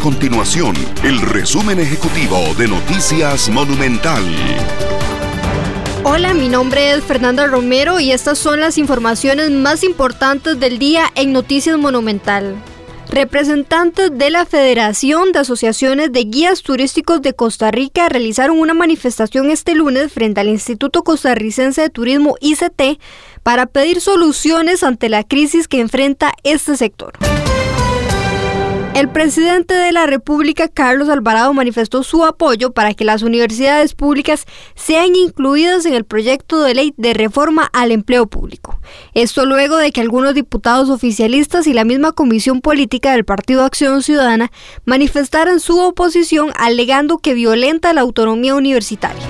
continuación el resumen ejecutivo de Noticias Monumental. Hola, mi nombre es Fernanda Romero y estas son las informaciones más importantes del día en Noticias Monumental. Representantes de la Federación de Asociaciones de Guías Turísticos de Costa Rica realizaron una manifestación este lunes frente al Instituto Costarricense de Turismo ICT para pedir soluciones ante la crisis que enfrenta este sector. El presidente de la República, Carlos Alvarado, manifestó su apoyo para que las universidades públicas sean incluidas en el proyecto de ley de reforma al empleo público. Esto luego de que algunos diputados oficialistas y la misma comisión política del Partido Acción Ciudadana manifestaran su oposición alegando que violenta la autonomía universitaria.